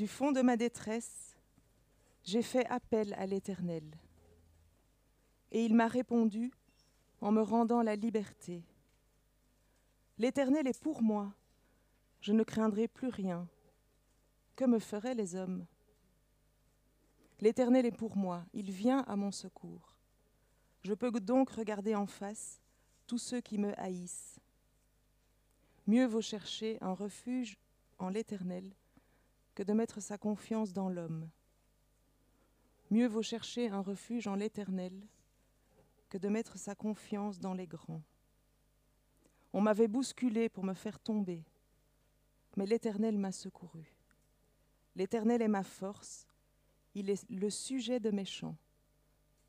Du fond de ma détresse, j'ai fait appel à l'Éternel. Et il m'a répondu en me rendant la liberté. L'Éternel est pour moi, je ne craindrai plus rien. Que me feraient les hommes? L'Éternel est pour moi, il vient à mon secours. Je peux donc regarder en face tous ceux qui me haïssent. Mieux vaut chercher un refuge en l'Éternel que de mettre sa confiance dans l'homme. Mieux vaut chercher un refuge en l'Éternel que de mettre sa confiance dans les grands. On m'avait bousculé pour me faire tomber, mais l'Éternel m'a secouru. L'Éternel est ma force, il est le sujet de mes chants.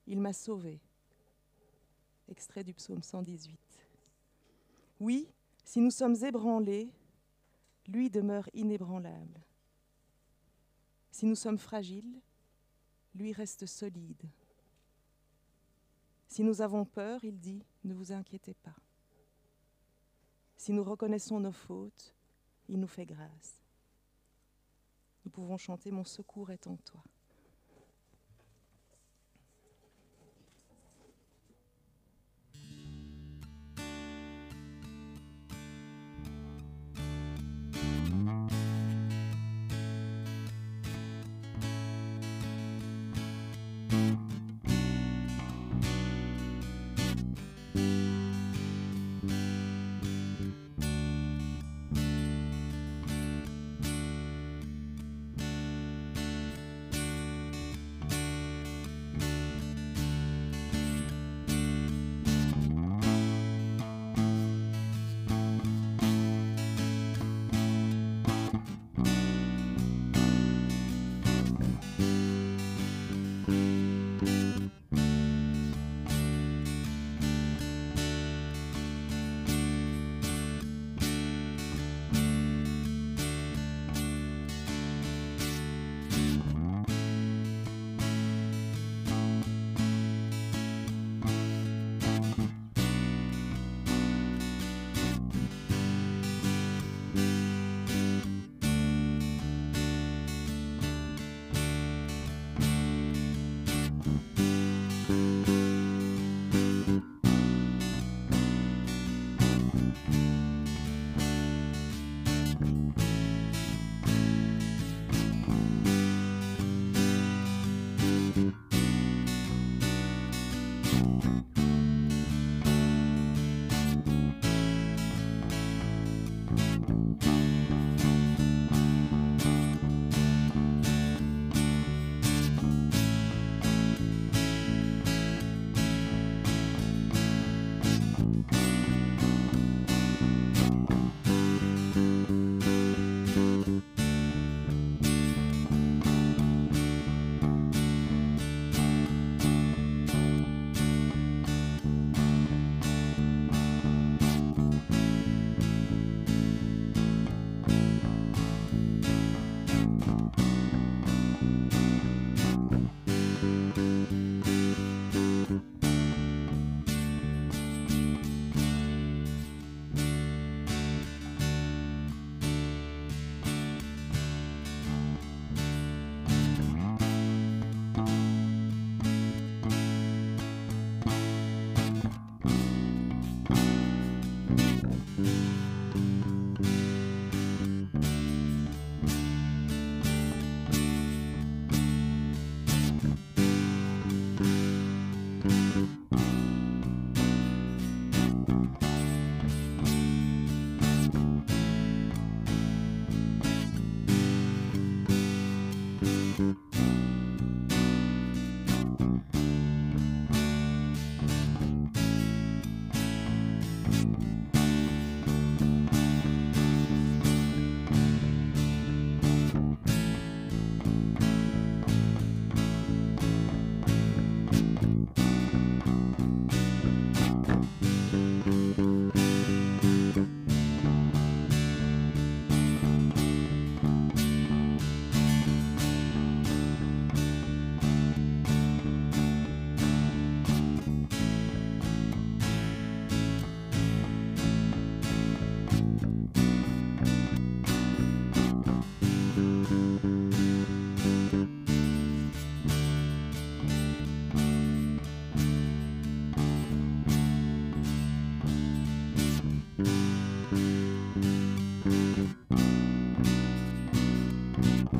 Il m'a sauvé. Extrait du psaume 118. Oui, si nous sommes ébranlés, lui demeure inébranlable. Si nous sommes fragiles, lui reste solide. Si nous avons peur, il dit, ne vous inquiétez pas. Si nous reconnaissons nos fautes, il nous fait grâce. Nous pouvons chanter Mon secours est en toi.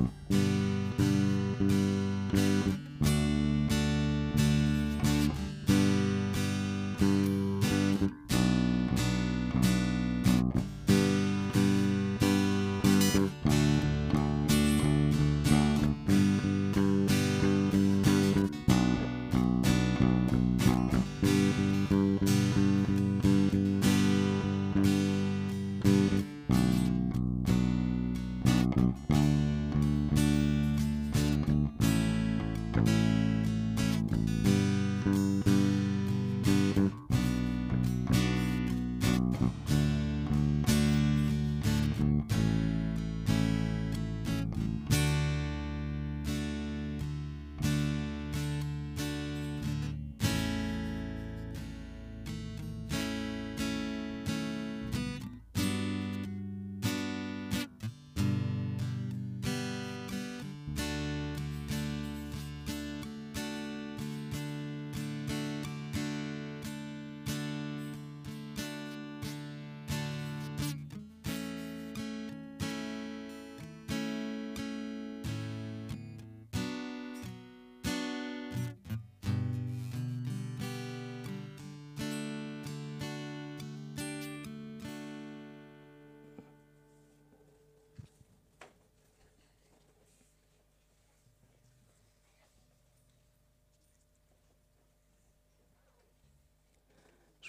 mm-hmm.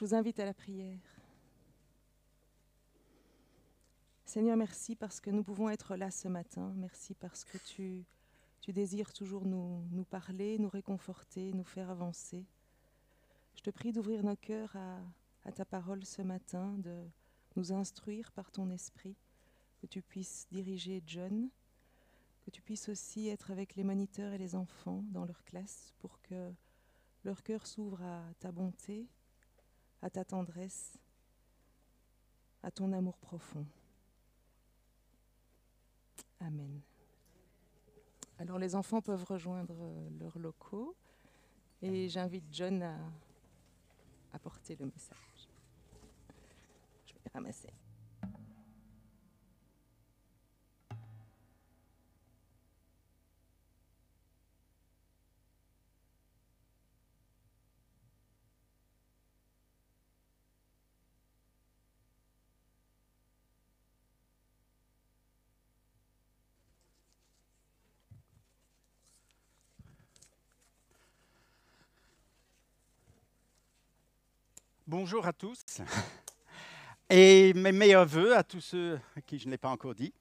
Vous invite à la prière. Seigneur, merci parce que nous pouvons être là ce matin. Merci parce que tu, tu désires toujours nous, nous parler, nous réconforter, nous faire avancer. Je te prie d'ouvrir nos cœurs à, à ta parole ce matin, de nous instruire par ton esprit, que tu puisses diriger John, que tu puisses aussi être avec les moniteurs et les enfants dans leur classe pour que leur cœur s'ouvre à ta bonté, à ta tendresse, à ton amour profond. Amen. Alors les enfants peuvent rejoindre euh, leurs locaux et j'invite John à apporter le message. Je vais ramasser. Bonjour à tous et mes meilleurs voeux à tous ceux à qui je ne l'ai pas encore dit.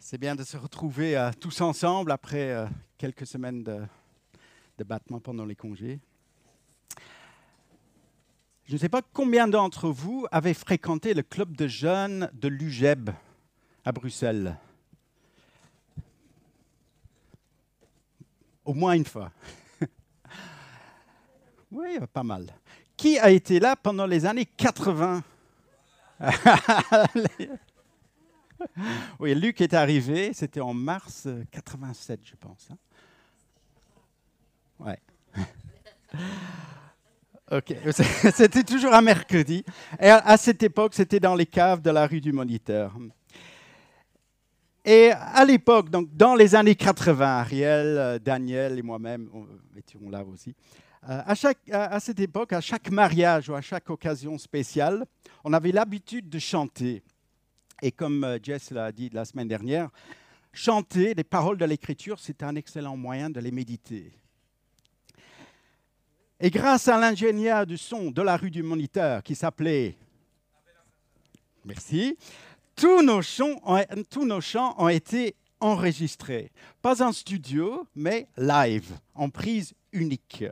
C'est bien de se retrouver euh, tous ensemble après euh, quelques semaines de, de battement pendant les congés. Je ne sais pas combien d'entre vous avez fréquenté le club de jeunes de l'UGEB à Bruxelles. Au moins une fois. oui, pas mal. Qui a été là pendant les années 80 Oui, Luc est arrivé, c'était en mars 87, je pense. hein. Ouais. Ok, c'était toujours un mercredi. Et à cette époque, c'était dans les caves de la rue du Moniteur. Et à l'époque, donc dans les années 80, Ariel, euh, Daniel et moi-même on- étions là aussi. Euh, à, cette époque, à chaque mariage ou à chaque occasion spéciale, on avait l'habitude de chanter. Et comme euh, Jess l'a dit la semaine dernière, chanter les paroles de l'Écriture, c'est un excellent moyen de les méditer. Et grâce à l'ingénieur du son de la rue du Moniteur qui s'appelait... Merci. Tous nos chants ont été enregistrés. Pas en studio, mais live, en prise unique.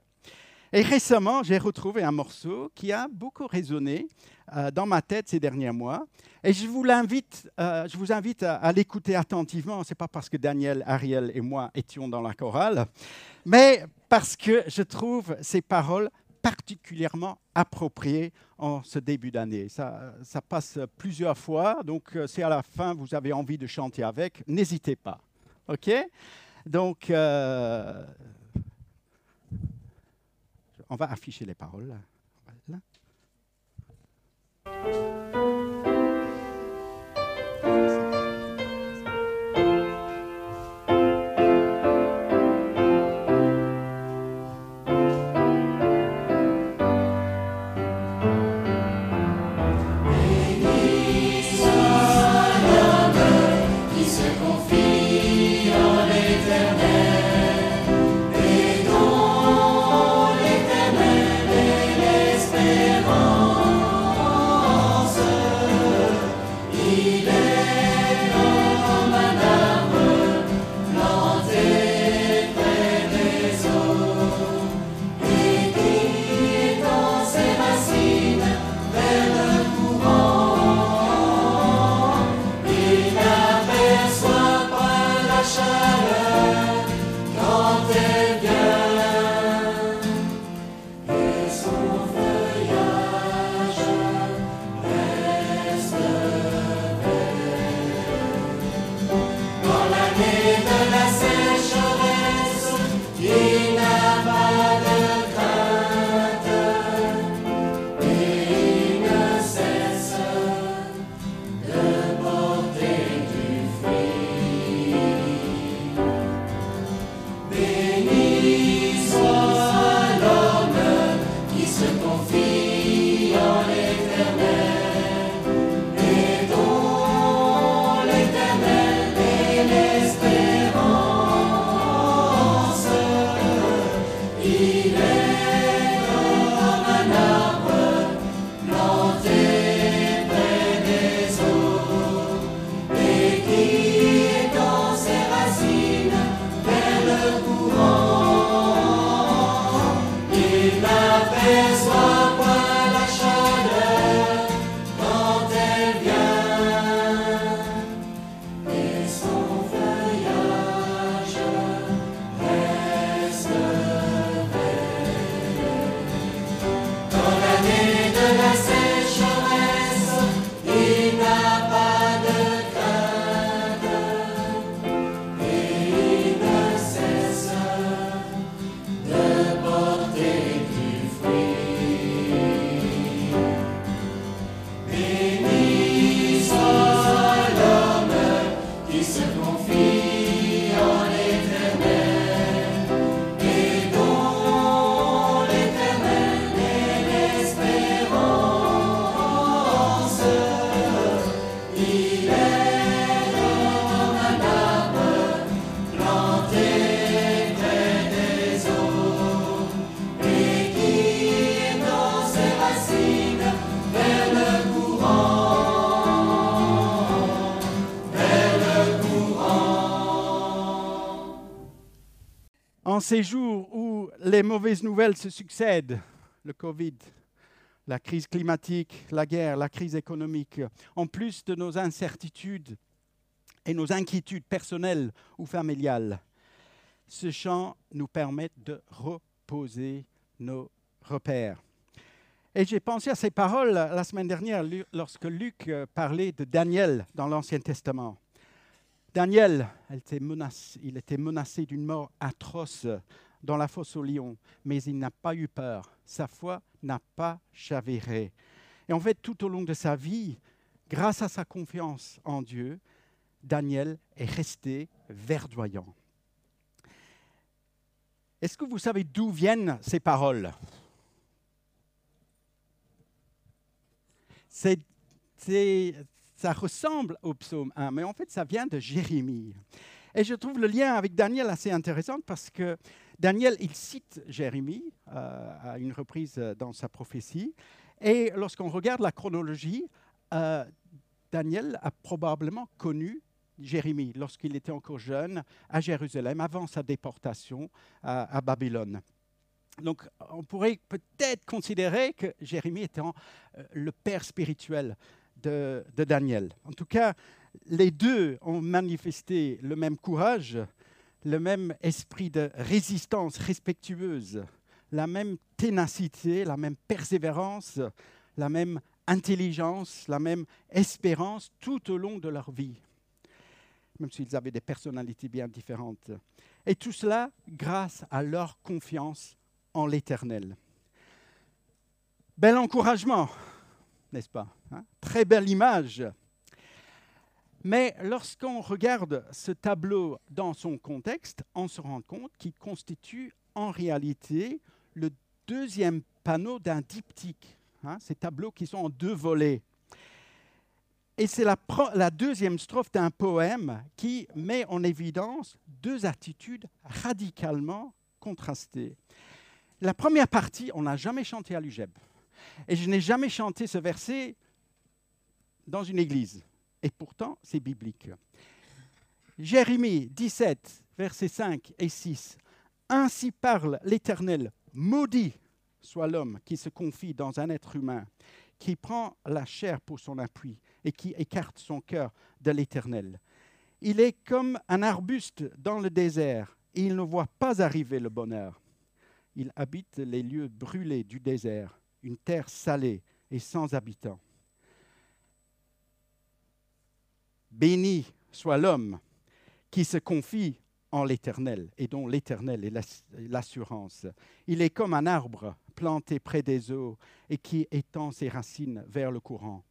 Et récemment, j'ai retrouvé un morceau qui a beaucoup résonné euh, dans ma tête ces derniers mois. Et je vous, l'invite, euh, je vous invite à, l'écouter attentivement. Ce n'est pas parce que Daniel, Ariel et moi étions dans la chorale, mais parce que je trouve ces paroles particulièrement appropriées en ce début d'année. Ça, ça passe plusieurs fois, donc euh, si à la fin vous avez envie de chanter avec, n'hésitez pas. OK? Donc, on va afficher les paroles. Ces jours où les mauvaises nouvelles se succèdent, le Covid, la crise climatique, la guerre, la crise économique, en plus de nos incertitudes et nos inquiétudes personnelles ou familiales, ce chant nous permet de reposer nos repères. Et j'ai pensé à ces paroles la semaine dernière lorsque Luc euh, parlait de Daniel dans l'Ancien Testament. Daniel, il était menacé d'une mort atroce dans la fosse au lion, mais il n'a pas eu peur. Sa foi n'a pas chaviré. Et en fait, tout au long de sa vie, grâce à sa confiance en Dieu, Daniel est resté verdoyant. Est-ce que vous savez d'où viennent ces paroles? C'est, ça ressemble au psaume 1, mais en fait, ça vient de Jérémie. Et je trouve le lien avec Daniel assez intéressant parce que Daniel, il cite Jérémie euh, à une reprise dans sa prophétie. Et lorsqu'on regarde la chronologie, euh, Daniel a probablement connu Jérémie lorsqu'il était encore jeune à Jérusalem, avant sa déportation à, Babylone. Donc on pourrait peut-être considérer que Jérémie était euh, le père spirituel de, Daniel. En tout cas, les deux ont manifesté le même courage, le même esprit de résistance respectueuse, la même ténacité, la même persévérance, la même intelligence, la même espérance tout au long de leur vie, même s'ils avaient des personnalités bien différentes. Et tout cela grâce à leur confiance en l'Éternel. Bel encouragement, n'est-ce pas hein? Très belle image. Mais lorsqu'on regarde ce tableau dans son contexte, on se rend compte qu'il constitue en réalité le deuxième panneau d'un diptyque. Hein, ces tableaux qui sont en deux volets. Et c'est la, la, deuxième strophe d'un poème qui met en évidence deux attitudes radicalement contrastées. La première partie, on n'a jamais chanté à l'UGEB. Et je n'ai jamais chanté ce verset dans une église. Et pourtant, c'est biblique. Jérémie 17, versets 5 et 6. Ainsi parle l'Éternel, maudit soit l'homme qui se confie dans un être humain, qui prend la chair pour son appui et qui écarte son cœur de l'Éternel. Il est comme un arbuste dans le désert, et il ne voit pas arriver le bonheur. Il habite les lieux brûlés du désert, une terre salée et sans habitants. Béni soit l'homme qui se confie en l'Éternel et dont l'Éternel est l'assurance. Il est comme un arbre planté près des eaux et qui étend ses racines vers le courant.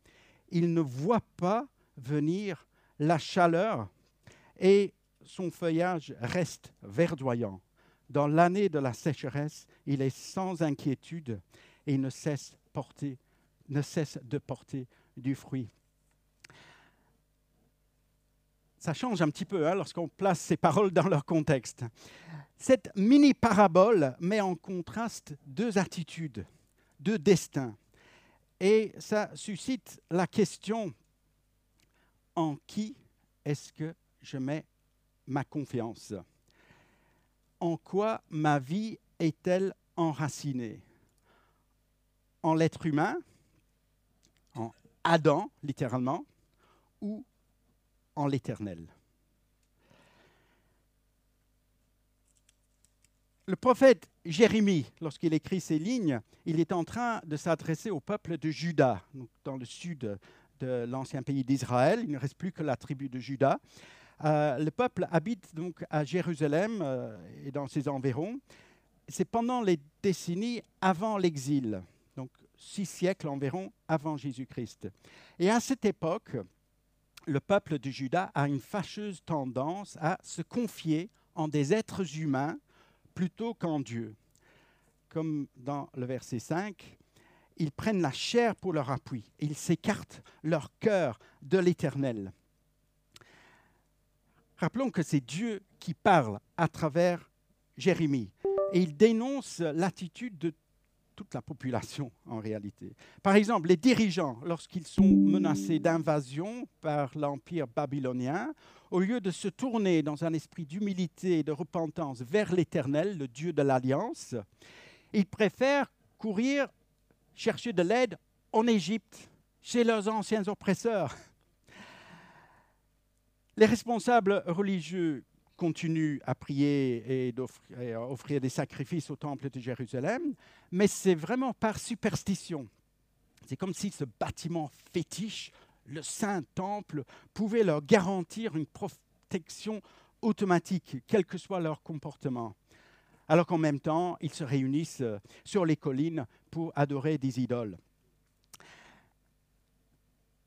Il ne voit pas venir la chaleur et son feuillage reste verdoyant. Dans l'année de la sécheresse, il est sans inquiétude et ne cesse, ne cesse de porter du fruit ça change un petit peu hein, lorsqu'on place ces paroles dans leur contexte. Cette mini-parabole met en contraste deux attitudes, deux destins. Et ça suscite la question, en qui est-ce que je mets ma confiance? En quoi ma vie est-elle enracinée? En l'être humain, en Adam littéralement, ou en l'Éternel. Le prophète Jérémie, lorsqu'il écrit ces lignes, il est en train de s'adresser au peuple de Juda, dans le sud de l'ancien pays d'Israël. Il ne reste plus que la tribu de Juda. Euh, le peuple habite donc à Jérusalem euh, et dans ses environs. C'est pendant les décennies avant l'exil, donc six siècles environ avant Jésus-Christ. Et à cette époque, le peuple de Juda a une fâcheuse tendance à se confier en des êtres humains plutôt qu'en Dieu. Comme dans le verset 5, ils prennent la chair pour leur appui, ils s'écartent leur cœur de l'Éternel. Rappelons que c'est Dieu qui parle à travers Jérémie et il dénonce l'attitude de toute la population en réalité. Par exemple, les dirigeants, lorsqu'ils sont menacés d'invasion par l'Empire babylonien, au lieu de se tourner dans un esprit d'humilité et de repentance vers l'Éternel, le Dieu de l'Alliance, ils préfèrent courir chercher de l'aide en Égypte, chez leurs anciens oppresseurs. Les responsables religieux continuent à prier et, à offrir des sacrifices au temple de Jérusalem, mais c'est vraiment par superstition. C'est comme si ce bâtiment fétiche, le Saint Temple, pouvait leur garantir une protection automatique, quel que soit leur comportement. Alors qu'en même temps, ils se réunissent sur les collines pour adorer des idoles.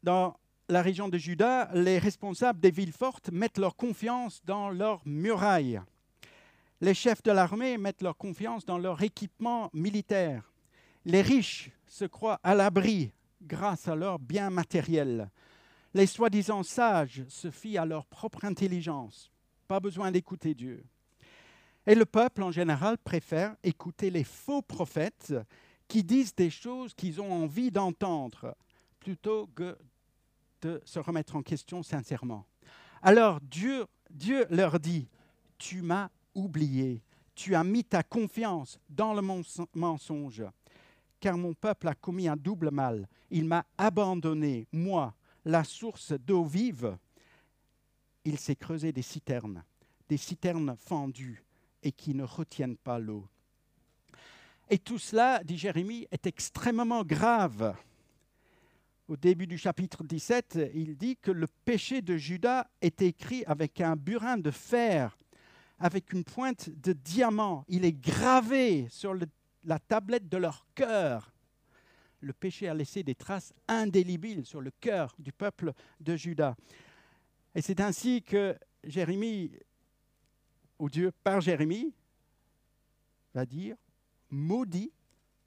Dans la région de Juda, les responsables des villes fortes mettent leur confiance dans leurs murailles. Les chefs de l'armée mettent leur confiance dans leur équipement militaire. Les riches se croient à l'abri grâce à leurs biens matériels. Les soi-disant sages se fient à leur propre intelligence. Pas besoin d'écouter Dieu. Et le peuple, en général, préfère écouter les faux prophètes qui disent des choses qu'ils ont envie d'entendre plutôt que de se remettre en question sincèrement. Alors Dieu, Dieu leur dit, tu m'as oublié, tu as mis ta confiance dans le mensonge, car mon peuple a commis un double mal. Il m'a abandonné, moi, la source d'eau vive. Il s'est creusé des citernes, des citernes fendues et qui ne retiennent pas l'eau. Et tout cela, dit Jérémie, est extrêmement grave au début du chapitre 17, il dit que le péché de Judas est écrit avec un burin de fer, avec une pointe de diamant. Il est gravé sur la tablette de leur cœur. Le péché a laissé des traces indélébiles sur le cœur du peuple de Judas. Et c'est ainsi que Jérémie, ou Dieu par Jérémie, va dire, maudit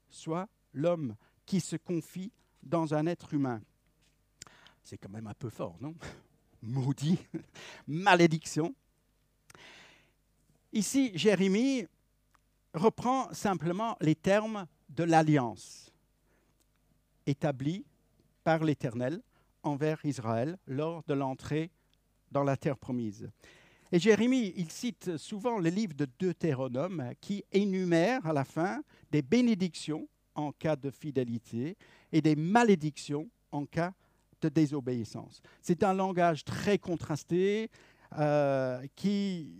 soit l'homme qui se confie dans un être humain. C'est quand même un peu fort, non? Maudit, malédiction. Ici, Jérémie reprend simplement les termes de l'alliance établie par l'Éternel envers Israël lors de l'entrée dans la terre promise. Et Jérémie, il cite souvent le livre de Deutéronome qui énumère à la fin des bénédictions en cas de fidélité et des malédictions en cas de désobéissance. C'est un langage très contrasté euh, qui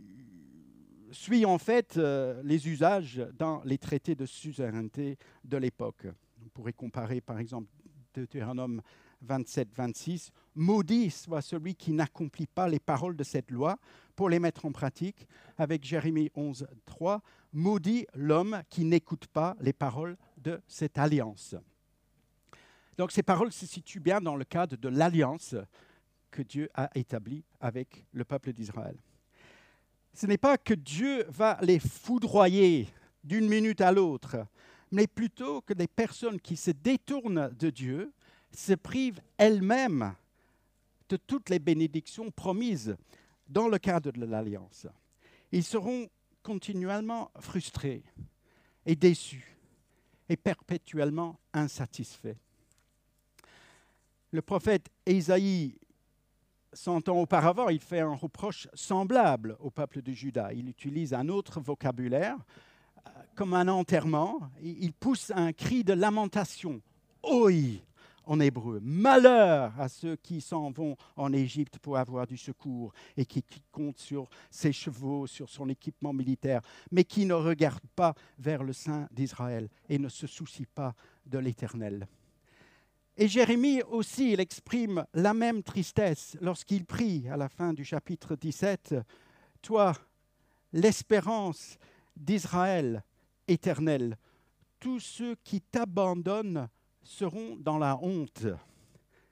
suit en fait euh, les usages dans les traités de suzeraineté de l'époque. On pourrait comparer par exemple Deutéronome 27, 26. Maudit soit celui qui n'accomplit pas les paroles de cette loi pour les mettre en pratique, avec Jérémie 11, 3. Maudit l'homme qui n'écoute pas les paroles de cette alliance. Donc ces paroles se situent bien dans le cadre de l'alliance que Dieu a établie avec le peuple d'Israël. Ce n'est pas que Dieu va les foudroyer d'une minute à l'autre, mais plutôt que des personnes qui se détournent de Dieu se privent elles-mêmes de toutes les bénédictions promises dans le cadre de l'alliance. Ils seront continuellement frustrés et déçus et perpétuellement insatisfaits. Le prophète Ésaïe, cent ans auparavant, il fait un reproche semblable au peuple de Juda. Il utilise un autre vocabulaire, euh, comme un enterrement. Il pousse un cri de lamentation. Oi en hébreu. Malheur à ceux qui s'en vont en Égypte pour avoir du secours et qui, comptent sur ses chevaux, sur son équipement militaire, mais qui ne regardent pas vers le sein d'Israël et ne se soucient pas de l'Éternel. Et Jérémie aussi, il exprime la même tristesse lorsqu'il prie à la fin du chapitre 17, Toi, l'espérance d'Israël éternel, tous ceux qui t'abandonnent seront dans la honte.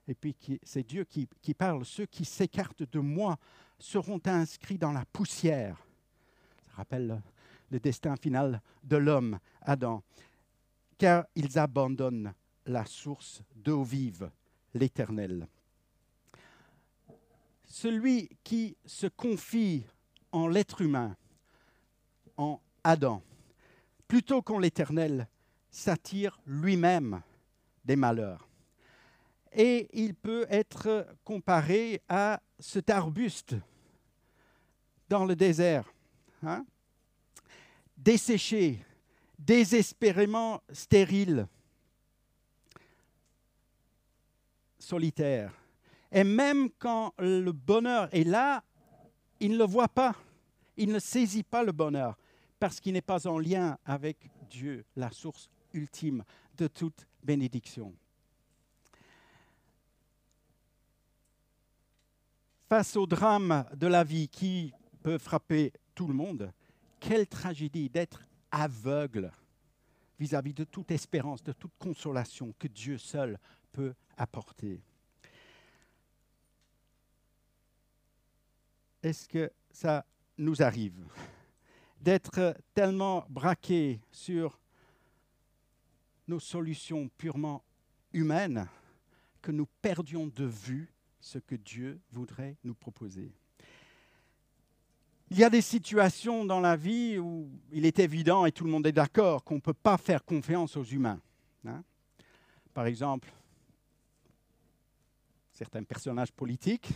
Et puis c'est Dieu qui, parle, ceux qui s'écartent de moi seront inscrits dans la poussière. Ça rappelle le destin final de l'homme, Adam, car ils abandonnent la source d'eau vive, l'Éternel. Celui qui se confie en l'être humain, en Adam, plutôt qu'en l'Éternel, s'attire lui-même des malheurs. Et il peut être comparé à cet arbuste dans le désert, hein, desséché, désespérément stérile, solitaire. Et même quand le bonheur est là, il ne le voit pas, il ne saisit pas le bonheur, parce qu'il n'est pas en lien avec Dieu, la source ultime de toute bénédiction. Face au drame de la vie qui peut frapper tout le monde, quelle tragédie d'être aveugle vis-à-vis de toute espérance, de toute consolation que Dieu seul peut apporter. Est-ce que ça nous arrive d'être tellement braqués sur nos solutions purement humaines que nous perdions de vue ce que Dieu voudrait nous proposer? Il y a des situations dans la vie où il est évident, et tout le monde est d'accord, qu'on ne peut pas faire confiance aux humains. Hein. Par exemple, certains personnages politiques,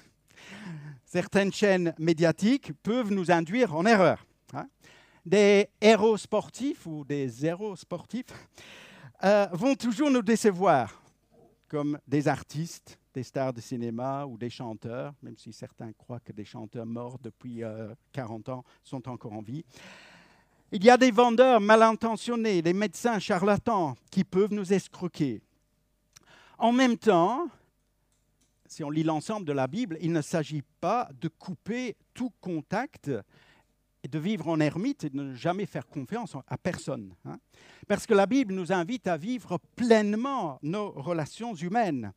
certaines chaînes médiatiques peuvent nous induire en erreur. Hein. Des héros sportifs ou des héros sportifs euh, vont toujours nous décevoir, comme des artistes, des stars de cinéma ou des chanteurs, même si certains croient que des chanteurs morts depuis 40 euh, ans sont encore en vie. Il y a des vendeurs mal intentionnés, des médecins charlatans qui peuvent nous escroquer. En même temps, si on lit l'ensemble de la Bible, il ne s'agit pas de couper tout contact et de vivre en ermite et de ne jamais faire confiance à personne. Hein. Parce que la Bible nous invite à vivre pleinement nos relations humaines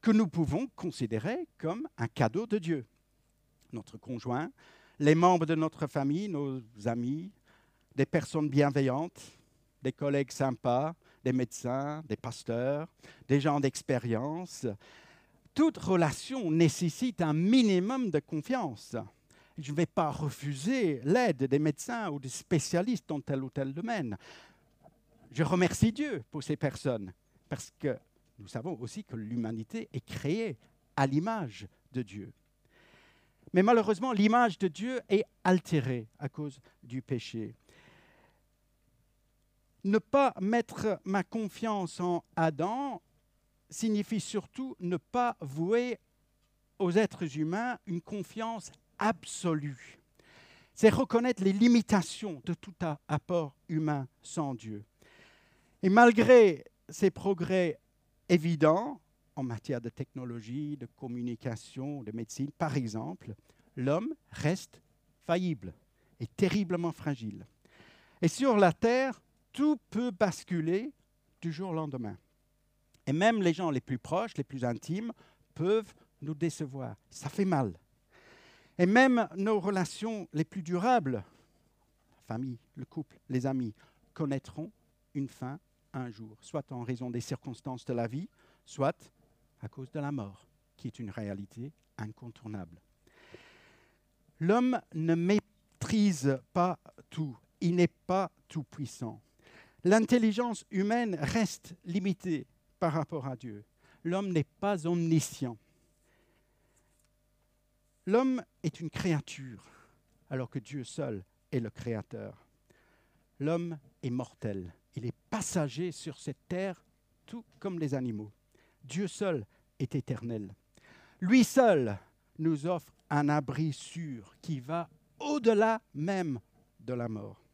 que nous pouvons considérer comme un cadeau de Dieu. Notre conjoint, les membres de notre famille, nos amis, des personnes bienveillantes, des collègues sympas, des médecins, des pasteurs, des gens d'expérience. Toute relation nécessite un minimum de confiance. Je ne vais pas refuser l'aide des médecins ou des spécialistes dans tel ou tel domaine. Je remercie Dieu pour ces personnes parce que nous savons aussi que l'humanité est créée à l'image de Dieu. Mais malheureusement, l'image de Dieu est altérée à cause du péché. Ne pas mettre ma confiance en Adam signifie surtout ne pas vouer aux êtres humains une confiance absolue. C'est reconnaître les limitations de tout apport humain sans Dieu. Et malgré ces progrès évident en matière de technologie, de communication, de médecine, par exemple, l'homme reste faillible et terriblement fragile. Et sur la Terre, tout peut basculer du jour au lendemain. Et même les gens les plus proches, les plus intimes, peuvent nous décevoir. Ça fait mal. Et même nos relations les plus durables, la famille, le couple, les amis, connaîtront une fin un jour, soit en raison des circonstances de la vie, soit à cause de la mort, qui est une réalité incontournable. L'homme ne maîtrise pas tout, il n'est pas tout puissant. L'intelligence humaine reste limitée par rapport à Dieu. L'homme n'est pas omniscient. L'homme est une créature, alors que Dieu seul est le créateur. L'homme est mortel il est passager sur cette terre, tout comme les animaux. Dieu seul est éternel. Lui seul nous offre un abri sûr qui va au-delà même de la mort.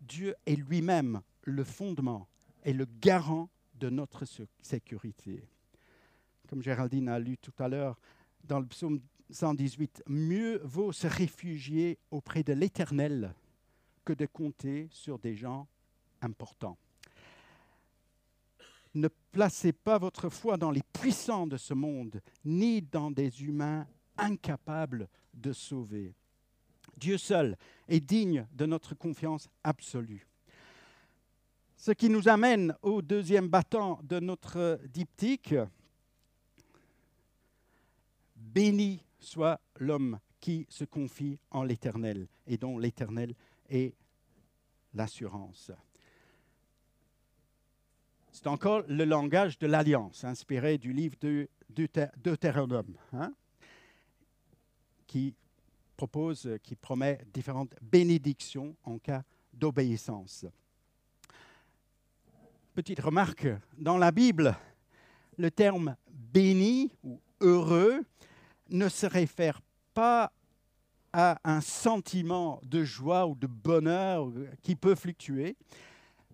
Dieu est lui-même le fondement et le garant de notre sécurité. Comme Géraldine a lu tout à l'heure dans le psaume 118, mieux vaut se réfugier auprès de l'Éternel que de compter sur des gens important. Ne placez pas votre foi dans les puissants de ce monde, ni dans des humains incapables de sauver. Dieu seul est digne de notre confiance absolue. Ce qui nous amène au deuxième battant de notre diptyque. Béni soit l'homme qui se confie en l'Éternel et dont l'Éternel est l'assurance. C'est encore le langage de l'alliance, inspiré du livre de Deutéronome, hein, qui propose, qui promet différentes bénédictions en cas d'obéissance. Petite remarque, dans la Bible, le terme béni ou heureux ne se réfère pas à un sentiment de joie ou de bonheur qui peut fluctuer,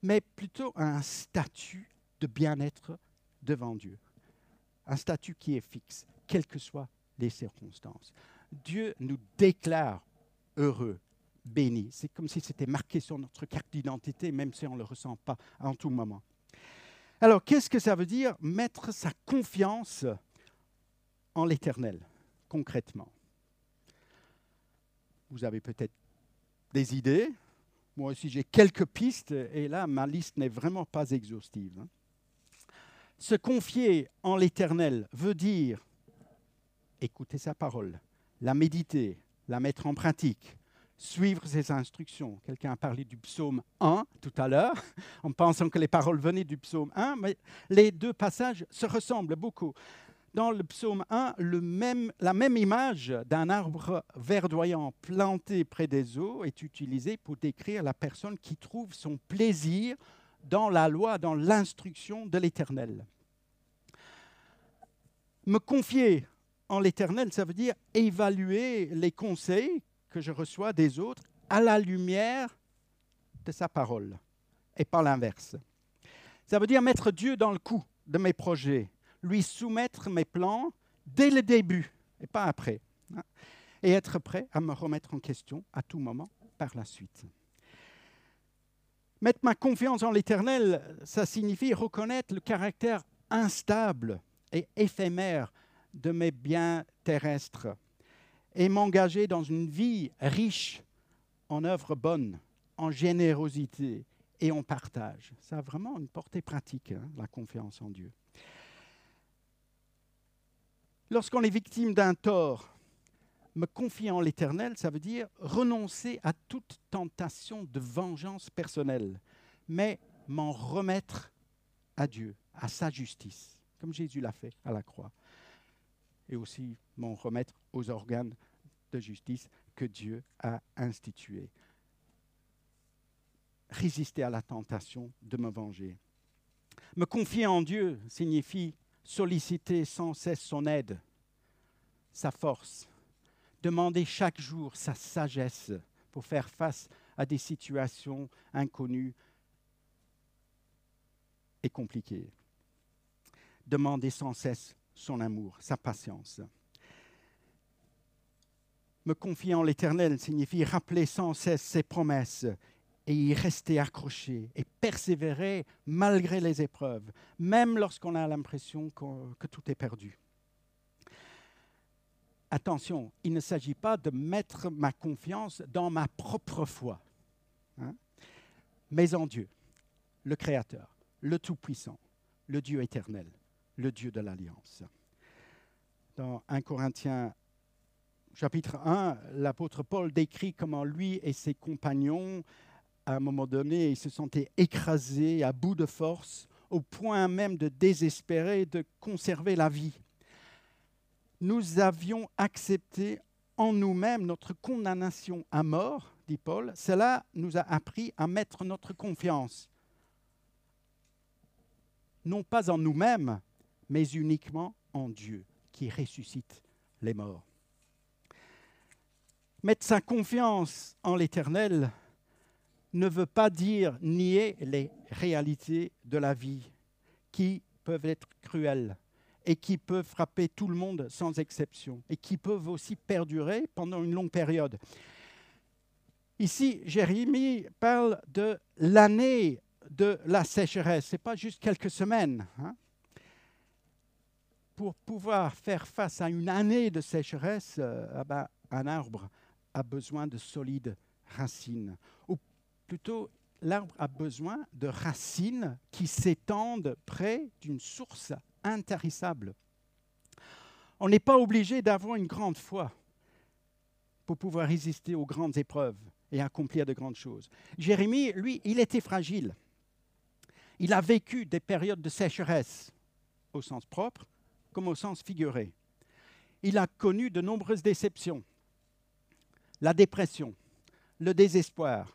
mais plutôt à un statut de bien-être devant Dieu. Un statut qui est fixe, quelles que soient les circonstances. Dieu nous déclare heureux, bénis. C'est comme si c'était marqué sur notre carte d'identité, même si on ne le ressent pas en tout moment. Alors, qu'est-ce que ça veut dire mettre sa confiance en l'éternel, concrètement? Vous avez peut-être des idées. Moi aussi, j'ai quelques pistes, et là, ma liste n'est vraiment pas exhaustive. Hein. Se confier en l'éternel veut dire écouter sa parole, la méditer, la mettre en pratique, suivre ses instructions. Quelqu'un a parlé du psaume 1 tout à l'heure, en pensant que les paroles venaient du psaume 1, mais les deux passages se ressemblent beaucoup. Dans le psaume 1, le même, la même image d'un arbre verdoyant planté près des eaux est utilisée pour décrire la personne qui trouve son plaisir dans la loi, dans l'instruction de l'Éternel. Me confier en l'Éternel, ça veut dire évaluer les conseils que je reçois des autres à la lumière de sa parole et pas l'inverse. Ça veut dire mettre Dieu dans le coup de mes projets, lui soumettre mes plans dès le début et pas après, hein, et être prêt à me remettre en question à tout moment par la suite. Mettre ma confiance en l'Éternel, ça signifie reconnaître le caractère instable et éphémère de mes biens terrestres et m'engager dans une vie riche en œuvres bonnes, en générosité et en partage. Ça a vraiment une portée pratique, hein, la confiance en Dieu. Lorsqu'on est victime d'un tort, me confier en l'Éternel, ça veut dire renoncer à toute tentation de vengeance personnelle, mais m'en remettre à Dieu, à sa justice, comme Jésus l'a fait à la croix et aussi m'en remettre aux organes de justice que Dieu a institués. Résister à la tentation de me venger. Me confier en Dieu signifie solliciter sans cesse son aide, sa force, demander chaque jour sa sagesse pour faire face à des situations inconnues et compliquées. Demander sans cesse son amour, sa patience. Me confier en l'Éternel signifie rappeler sans cesse ses promesses et y rester accroché et persévérer malgré les épreuves, même lorsqu'on a l'impression que, tout est perdu. Attention, il ne s'agit pas de mettre ma confiance dans ma propre foi, hein, mais en Dieu, le Créateur, le Tout-Puissant, le Dieu éternel le Dieu de l'Alliance. Dans 1 Corinthiens chapitre 1, l'apôtre Paul décrit comment lui et ses compagnons, à un moment donné, ils se sentaient écrasés, à bout de force, au point même de désespérer de conserver la vie. Nous avions accepté en nous-mêmes notre condamnation à mort, dit Paul. Cela nous a appris à mettre notre confiance, non pas en nous-mêmes, mais uniquement en Dieu qui ressuscite les morts. Mettre sa confiance en l'Éternel ne veut pas dire nier les réalités de la vie qui peuvent être cruelles et qui peuvent frapper tout le monde sans exception et qui peuvent aussi perdurer pendant une longue période. Ici, Jérémie parle de l'année de la sécheresse. Ce n'est pas juste quelques semaines. Hein pour pouvoir faire face à une année de sécheresse, euh, ah ben, un arbre a besoin de solides racines. Ou plutôt, l'arbre a besoin de racines qui s'étendent près d'une source intarissable. On n'est pas obligé d'avoir une grande foi pour pouvoir résister aux grandes épreuves et accomplir de grandes choses. Jérémie, lui, il était fragile. Il a vécu des périodes de sécheresse, au sens propre comme au sens figuré. Il a connu de nombreuses déceptions, la dépression, le désespoir,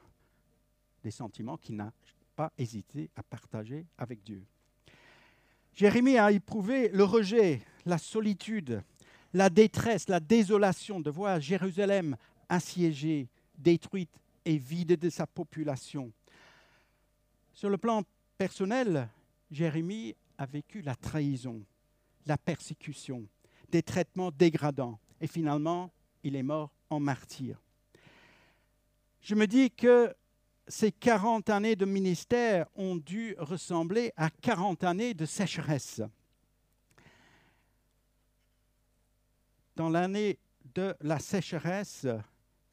des sentiments qu'il n'a pas hésité à partager avec Dieu. Jérémie a éprouvé le rejet, la solitude, la détresse, la désolation de voir Jérusalem assiégée, détruite et vide de sa population. Sur le plan personnel, Jérémie a vécu la trahison, la persécution, des traitements dégradants. Et finalement, il est mort en martyr. Je me dis que ces 40 années de ministère ont dû ressembler à 40 années de sécheresse. Dans l'année de la sécheresse,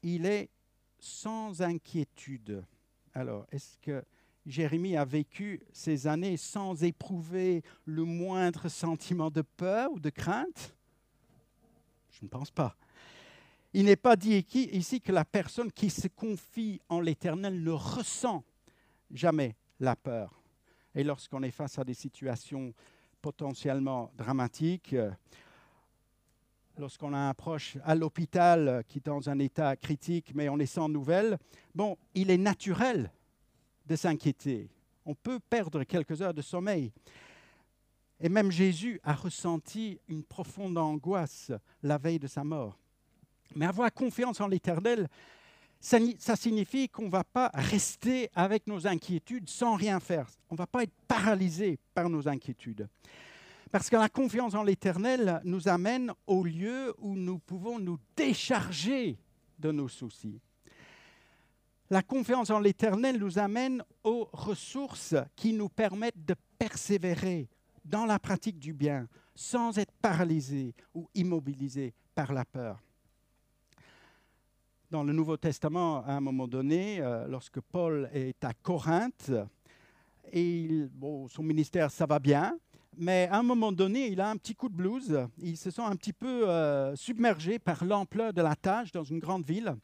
il est sans inquiétude. Alors, est-ce que Jérémie a vécu ces années sans éprouver le moindre sentiment de peur ou de crainte? Je ne pense pas. Il n'est pas dit ici que la personne qui se confie en l'Éternel ne ressent jamais la peur. Et lorsqu'on est face à des situations potentiellement dramatiques, lorsqu'on a un proche à l'hôpital qui est dans un état critique, mais on est sans nouvelles, bon, il est naturel de s'inquiéter. On peut perdre quelques heures de sommeil. Et même Jésus a ressenti une profonde angoisse la veille de sa mort. Mais avoir confiance en l'Éternel, ça, ça, signifie qu'on ne va pas rester avec nos inquiétudes sans rien faire. On ne va pas être paralysé par nos inquiétudes. Parce que la confiance en l'Éternel nous amène au lieu où nous pouvons nous décharger de nos soucis. La confiance en l'Éternel nous amène aux ressources qui nous permettent de persévérer dans la pratique du bien sans être paralysés ou immobilisés par la peur. Dans le Nouveau Testament, à un moment donné, euh, lorsque Paul est à Corinthe, et son ministère, ça va bien, mais à un moment donné, il a un petit coup de blues. Il se sent un petit peu euh, submergé par l'ampleur de la tâche dans une grande ville.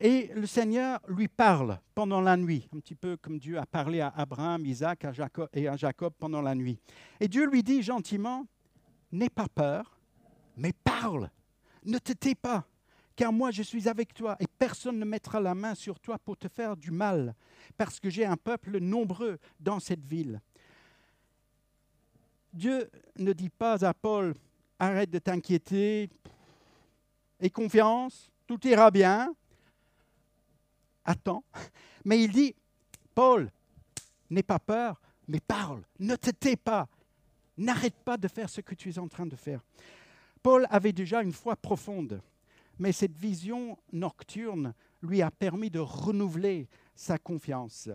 Et le Seigneur lui parle pendant la nuit, un petit peu comme Dieu a parlé à Abraham, Isaac et à Jacob pendant la nuit. Et Dieu lui dit gentiment, n'aie pas peur, mais parle, ne te tais pas, car moi je suis avec toi et personne ne mettra la main sur toi pour te faire du mal, parce que j'ai un peuple nombreux dans cette ville. Dieu ne dit pas à Paul, arrête de t'inquiéter, aie confiance, tout ira bien, attends. Mais il dit, Paul, n'aie pas peur, mais parle, ne te tais pas, n'arrête pas de faire ce que tu es en train de faire. Paul avait déjà une foi profonde, mais cette vision nocturne lui a permis de renouveler sa confiance,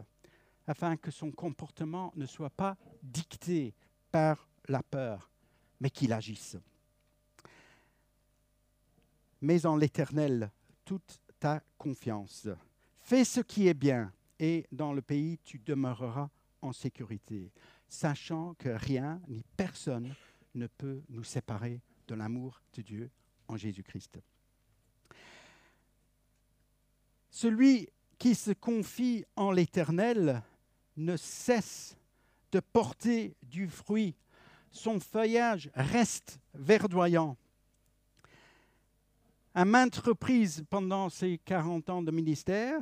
afin que son comportement ne soit pas dicté par la peur, mais qu'il agisse. Mais en l'Éternel, toute ta confiance. Fais ce qui est bien, et dans le pays tu demeureras en sécurité, sachant que rien ni personne ne peut nous séparer de l'amour de Dieu en Jésus-Christ. Celui qui se confie en l'Éternel ne cesse de porter du fruit. Son feuillage reste verdoyant à maintes reprises pendant ses 40 ans de ministère,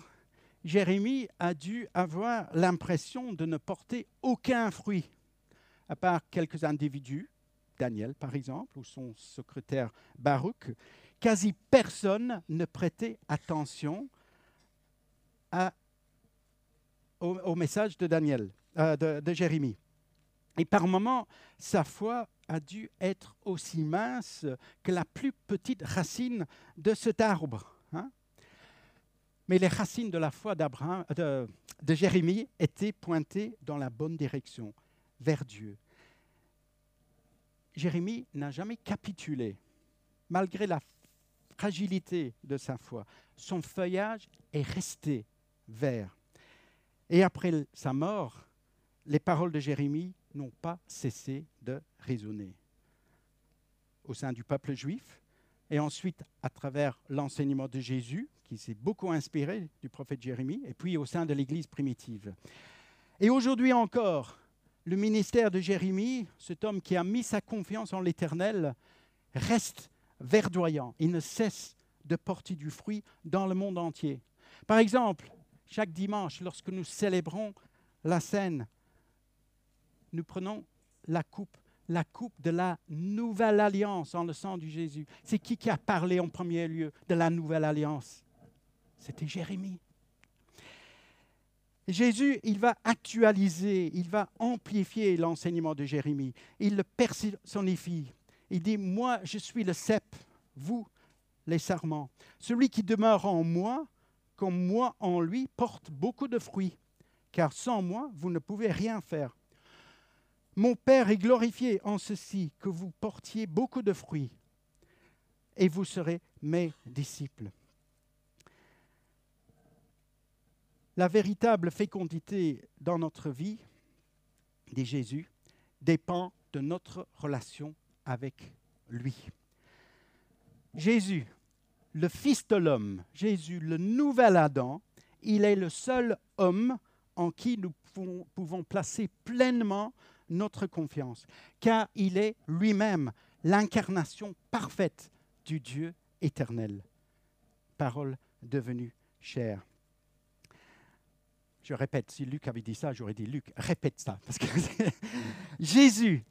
Jérémie a dû avoir l'impression de ne porter aucun fruit, à part quelques individus, Daniel par exemple, ou son secrétaire Baruch. Quasi personne ne prêtait attention au, message de Daniel, euh, de, Jérémie. Et par moments, sa foi a dû être aussi mince que la plus petite racine de cet arbre. Hein. Mais les racines de la foi de, de Jérémie étaient pointées dans la bonne direction, vers Dieu. Jérémie n'a jamais capitulé, malgré la fragilité de sa foi. Son feuillage est resté vert. Et après sa mort, les paroles de Jérémie n'ont pas cessé de résonner au sein du peuple juif et ensuite à travers l'enseignement de Jésus, qui s'est beaucoup inspiré du prophète Jérémie, et puis au sein de l'Église primitive. Et aujourd'hui encore, le ministère de Jérémie, cet homme qui a mis sa confiance en l'Éternel, reste verdoyant. Il ne cesse de porter du fruit dans le monde entier. Par exemple, chaque dimanche, lorsque nous célébrons la scène, nous prenons la coupe, la coupe de la nouvelle alliance en le sang du Jésus. C'est qui qui a parlé en premier lieu de la nouvelle alliance? C'était Jérémie. Jésus, il va actualiser, il va amplifier l'enseignement de Jérémie. Il le personnifie. Il dit, moi, je suis le cep, vous, les sarments. Celui qui demeure en moi, comme moi en lui, porte beaucoup de fruits, car sans moi, vous ne pouvez rien faire. Mon Père est glorifié en ceci, que vous portiez beaucoup de fruits, et vous serez mes disciples. La véritable fécondité dans notre vie, dit Jésus, dépend de notre relation avec lui. Jésus, le Fils de l'homme, Jésus, le nouvel Adam, il est le seul homme en qui nous pouvons, placer pleinement notre confiance, car il est lui-même l'incarnation parfaite du Dieu éternel. Parole devenue chair. Je répète, si Luc avait dit ça, j'aurais dit Luc, répète ça. Jésus,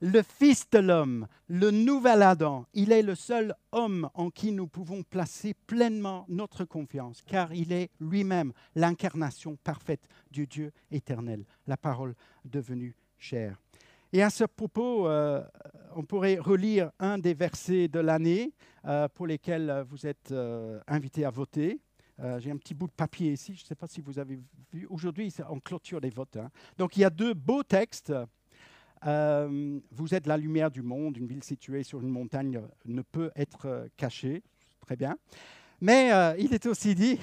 le Fils de l'homme, le nouvel Adam, il est le seul homme en qui nous pouvons placer pleinement notre confiance, car il est lui-même l'incarnation parfaite du Dieu éternel, la parole devenue chair. Et à ce propos, euh, on pourrait relire un des versets de l'année euh, pour lesquels vous êtes euh, invités à voter. J'ai un petit bout de papier ici, je ne sais pas si vous avez vu. Aujourd'hui, on clôture les votes. Hein. Donc il y a deux beaux textes. vous êtes la lumière du monde, une ville située sur une montagne ne peut être cachée. Très bien. Mais il est aussi dit,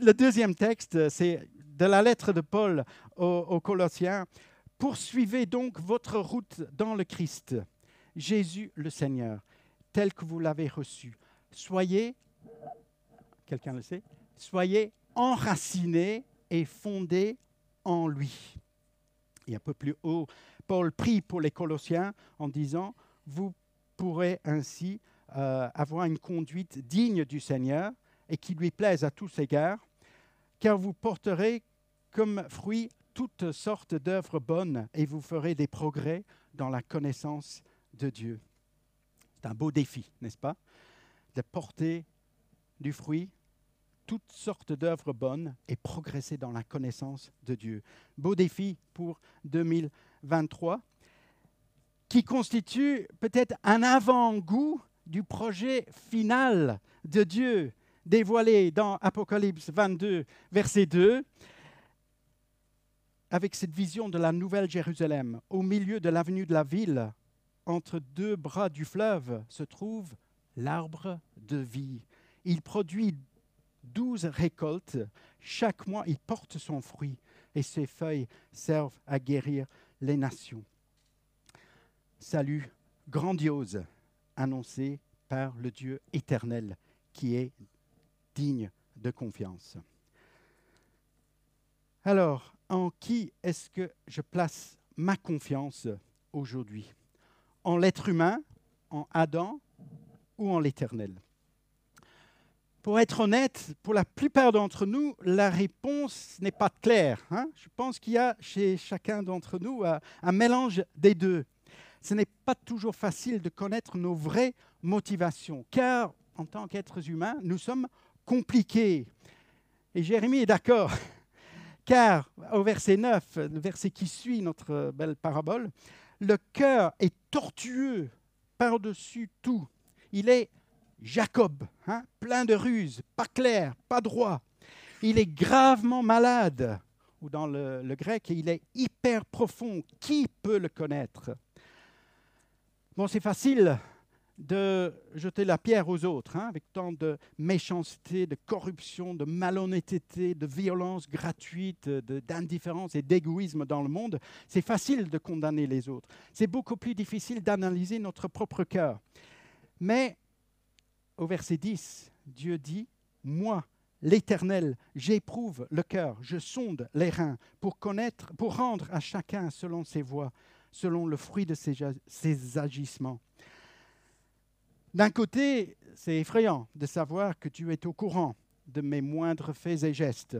le deuxième texte, c'est de la lettre de Paul aux Colossiens. Poursuivez donc votre route dans le Christ, Jésus le Seigneur, tel que vous l'avez reçu. Soyez, quelqu'un le sait, soyez enracinés et fondés en lui. Et un peu plus haut, Paul prie pour les Colossiens en disant, vous pourrez ainsi euh, avoir une conduite digne du Seigneur et qui lui plaise à tous égards, car vous porterez comme fruit toutes sortes d'œuvres bonnes et vous ferez des progrès dans la connaissance de Dieu. C'est un beau défi, n'est-ce pas? De porter du fruit, toutes sortes d'œuvres bonnes et progresser dans la connaissance de Dieu. Beau défi pour 2023 qui constitue peut-être un avant-goût du projet final de Dieu dévoilé dans Apocalypse 22, verset 2 avec cette vision de la nouvelle Jérusalem, au milieu de l'avenue de la ville, entre deux bras du fleuve, se trouve l'arbre de vie. Il produit douze récoltes. Chaque mois, il porte son fruit et ses feuilles servent à guérir les nations. Salut grandiose annoncé par le Dieu éternel qui est digne de confiance. Alors, en qui est-ce que je place ma confiance aujourd'hui? En l'être humain, en Adam ou en l'Éternel? Pour être honnête, pour la plupart d'entre nous, la réponse n'est pas claire. Hein. je pense qu'il y a chez chacun d'entre nous un, mélange des deux. Ce n'est pas toujours facile de connaître nos vraies motivations, car en tant qu'êtres humains, nous sommes compliqués. Et Jérémie est d'accord. Car au verset 9, le verset qui suit notre belle parabole, le cœur est tortueux par-dessus tout. Il est Jacob, hein, plein de ruses, pas clair, pas droit. Il est gravement malade, ou dans le, grec, il est hyper profond. Qui peut le connaître? Bon, c'est facile de jeter la pierre aux autres, hein, avec tant de méchanceté, de corruption, de malhonnêteté, de violence gratuite, d'indifférence et d'égoïsme dans le monde, c'est facile de condamner les autres. C'est beaucoup plus difficile d'analyser notre propre cœur. Mais au verset 10, Dieu dit, moi, l'Éternel, j'éprouve le cœur, je sonde les reins pour connaître, pour rendre à chacun selon ses voies, selon le fruit de ses, ses agissements. D'un côté, c'est effrayant de savoir que tu es au courant de mes moindres faits et gestes,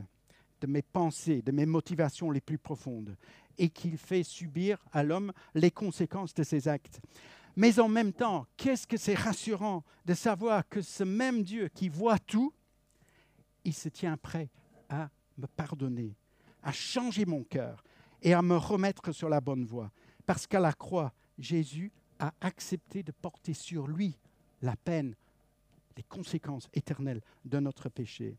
de mes pensées, de mes motivations les plus profondes, et qu'il fait subir à l'homme les conséquences de ses actes. Mais en même temps, qu'est-ce que c'est rassurant de savoir que ce même Dieu qui voit tout, il se tient prêt à me pardonner, à changer mon cœur et à me remettre sur la bonne voie. Parce qu'à la croix, Jésus a accepté de porter sur lui la peine, les conséquences éternelles de notre péché.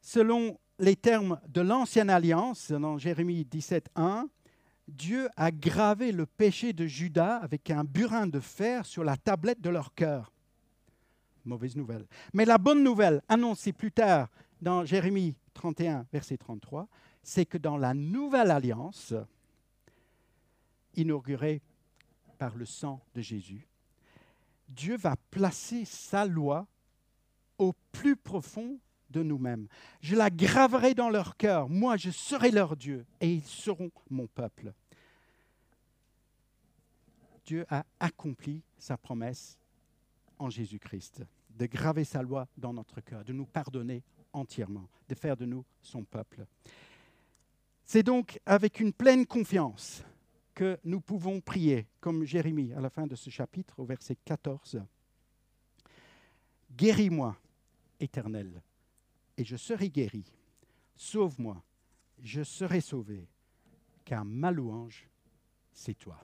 Selon les termes de l'Ancienne Alliance, dans Jérémie 17.1, Dieu a gravé le péché de Judas avec un burin de fer sur la tablette de leur cœur. Mauvaise nouvelle. Mais la bonne nouvelle, annoncée plus tard dans Jérémie 31, verset 33, c'est que dans la nouvelle alliance, inaugurée par le sang de Jésus, Dieu va placer sa loi au plus profond de nous-mêmes. Je la graverai dans leur cœur. Moi, je serai leur Dieu et ils seront mon peuple. Dieu a accompli sa promesse en Jésus-Christ, de graver sa loi dans notre cœur, de nous pardonner entièrement, de faire de nous son peuple. C'est donc avec une pleine confiance que nous pouvons prier, comme Jérémie à la fin de ce chapitre, au verset 14. Guéris-moi, Éternel, et je serai guéri. Sauve-moi, je serai sauvé, car ma louange, c'est toi.